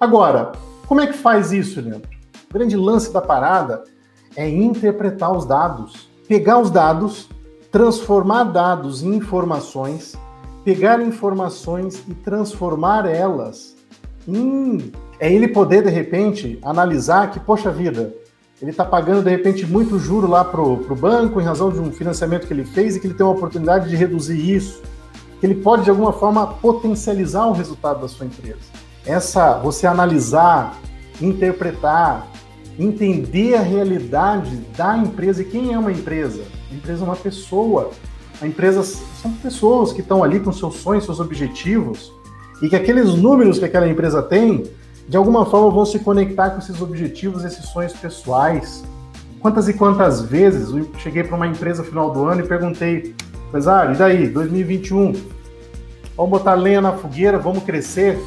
Agora, como é que faz isso, Leandro? O grande lance da parada é interpretar os dados. Pegar os dados, transformar dados em informações, pegar informações e transformar elas em. É ele poder, de repente, analisar que, poxa vida, ele está pagando, de repente, muito juro lá para o banco em razão de um financiamento que ele fez e que ele tem uma oportunidade de reduzir isso. Que ele pode, de alguma forma, potencializar o resultado da sua empresa. Essa, você analisar, interpretar, entender a realidade da empresa e quem é uma empresa. A empresa é uma pessoa. A empresa são pessoas que estão ali com seus sonhos, seus objetivos, e que aqueles números que aquela empresa tem, de alguma forma vão se conectar com esses objetivos, esses sonhos pessoais. Quantas e quantas vezes eu cheguei para uma empresa no final do ano e perguntei, empresário, e daí, 2021? Vamos botar lenha na fogueira, vamos crescer?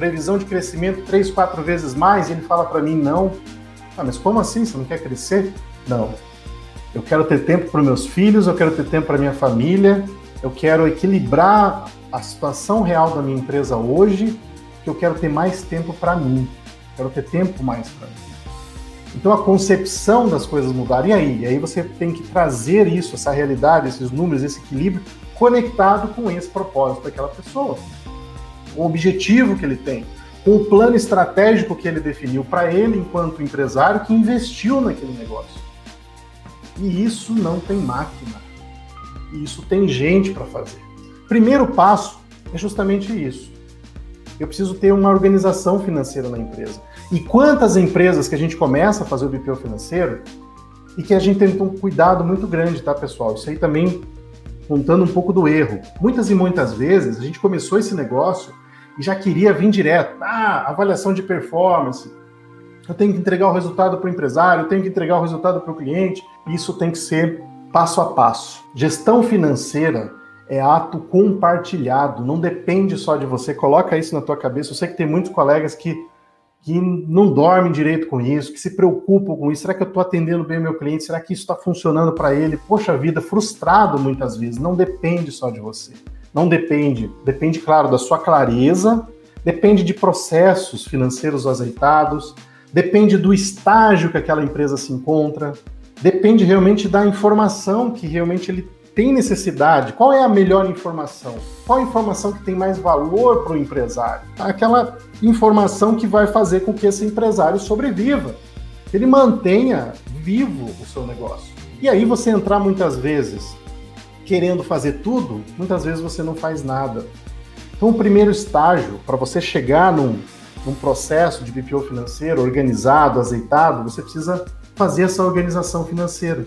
Previsão de crescimento três, quatro vezes mais? E ele fala para mim, não. Ah, mas como assim? Você não quer crescer? Não. Eu quero ter tempo para meus filhos, eu quero ter tempo para minha família, eu quero equilibrar a situação real da minha empresa hoje, que eu quero ter mais tempo para mim, quero ter tempo mais para mim. Então a concepção das coisas mudaram. E aí? E aí você tem que trazer isso, essa realidade, esses números, esse equilíbrio, conectado com esse propósito daquela pessoa. O objetivo que ele tem, com o plano estratégico que ele definiu para ele enquanto empresário que investiu naquele negócio. E isso não tem máquina. E isso tem gente para fazer. Primeiro passo é justamente isso. Eu preciso ter uma organização financeira na empresa. E quantas empresas que a gente começa a fazer o BPO financeiro e que a gente tem um cuidado muito grande, tá, pessoal? Isso aí também contando um pouco do erro. Muitas e muitas vezes a gente começou esse negócio e já queria vir direto. Ah, avaliação de performance. Eu tenho que entregar o resultado para o empresário, eu tenho que entregar o resultado para o cliente. Isso tem que ser passo a passo. Gestão financeira é ato compartilhado, não depende só de você. Coloca isso na tua cabeça. Eu sei que tem muitos colegas que, que não dormem direito com isso, que se preocupam com isso. Será que eu estou atendendo bem o meu cliente? Será que isso está funcionando para ele? Poxa vida, frustrado muitas vezes. Não depende só de você. Não depende. Depende, claro, da sua clareza, depende de processos financeiros azeitados, depende do estágio que aquela empresa se encontra, depende realmente da informação que realmente ele tem necessidade. Qual é a melhor informação? Qual a informação que tem mais valor para o empresário? Aquela informação que vai fazer com que esse empresário sobreviva, ele mantenha vivo o seu negócio. E aí você entrar muitas vezes querendo fazer tudo, muitas vezes você não faz nada. Então, o primeiro estágio para você chegar num, num processo de BPO financeiro organizado, azeitado, você precisa fazer essa organização financeira.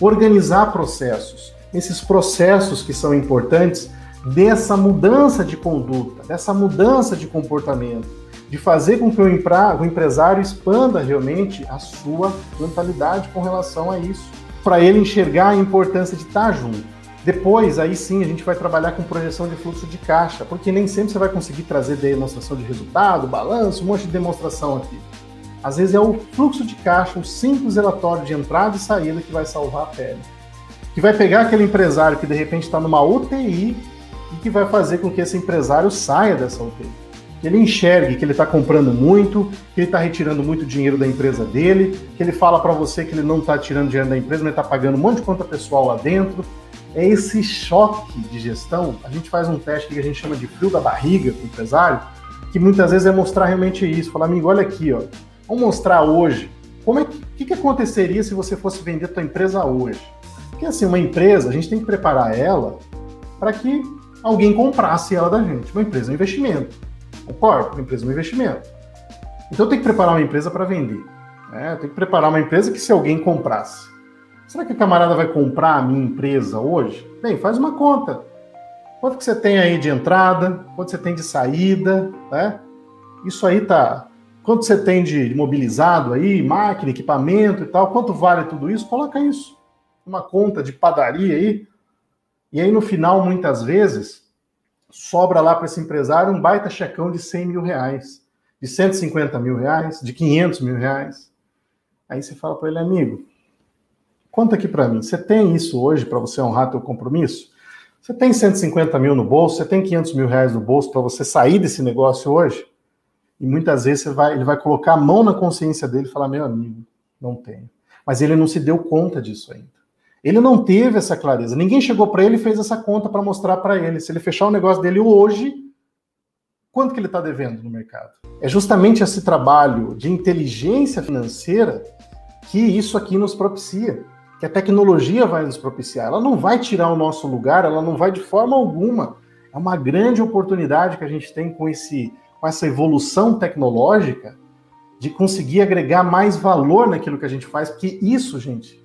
Organizar processos. Esses processos que são importantes dessa mudança de conduta, dessa mudança de comportamento, de fazer com que o, o empresário expanda realmente a sua mentalidade com relação a isso, para ele enxergar a importância de estar junto. Depois, aí sim, a gente vai trabalhar com projeção de fluxo de caixa, porque nem sempre você vai conseguir trazer demonstração de resultado, balanço, um monte de demonstração aqui. Às vezes é o fluxo de caixa, um simples relatório de entrada e saída que vai salvar a pele. Que vai pegar aquele empresário que de repente está numa UTI e que vai fazer com que esse empresário saia dessa UTI. Que ele enxergue que ele está comprando muito, que ele está retirando muito dinheiro da empresa dele, que ele fala para você que ele não está tirando dinheiro da empresa, mas está pagando um monte de conta pessoal lá dentro, é esse choque de gestão. A gente faz um teste que a gente chama de frio da barriga para o empresário, que muitas vezes é mostrar realmente isso. Falar, amigo, olha aqui, ó, vamos mostrar hoje como é que, que, que aconteceria se você fosse vender a tua empresa hoje. Porque assim, uma empresa, a gente tem que preparar ela para que alguém comprasse ela da gente. Uma empresa é um investimento. Concordo? Uma empresa é um investimento. Então tenho que preparar uma empresa para vender. Né? Tenho que preparar uma empresa que se alguém comprasse, Será que o camarada vai comprar a minha empresa hoje? Bem, faz uma conta. Quanto que você tem aí de entrada? Quanto você tem de saída? Né? Isso aí tá. Quanto você tem de mobilizado aí, máquina, equipamento e tal? Quanto vale tudo isso? Coloca isso. Uma conta de padaria aí. E aí no final, muitas vezes, sobra lá para esse empresário um baita checão de 100 mil reais, de 150 mil reais, de 500 mil reais. Aí você fala para ele, amigo, Conta aqui para mim, você tem isso hoje para você honrar teu compromisso? Você tem 150 mil no bolso, você tem 500 mil reais no bolso para você sair desse negócio hoje? E muitas vezes vai, ele vai colocar a mão na consciência dele e falar: meu amigo, não tenho. Mas ele não se deu conta disso ainda. Ele não teve essa clareza. Ninguém chegou para ele e fez essa conta para mostrar para ele. Se ele fechar o negócio dele hoje, quanto que ele está devendo no mercado? É justamente esse trabalho de inteligência financeira que isso aqui nos propicia, que a tecnologia vai nos propiciar. Ela não vai tirar o nosso lugar, ela não vai de forma alguma. É uma grande oportunidade que a gente tem com esse com essa evolução tecnológica de conseguir agregar mais valor naquilo que a gente faz, porque isso, gente,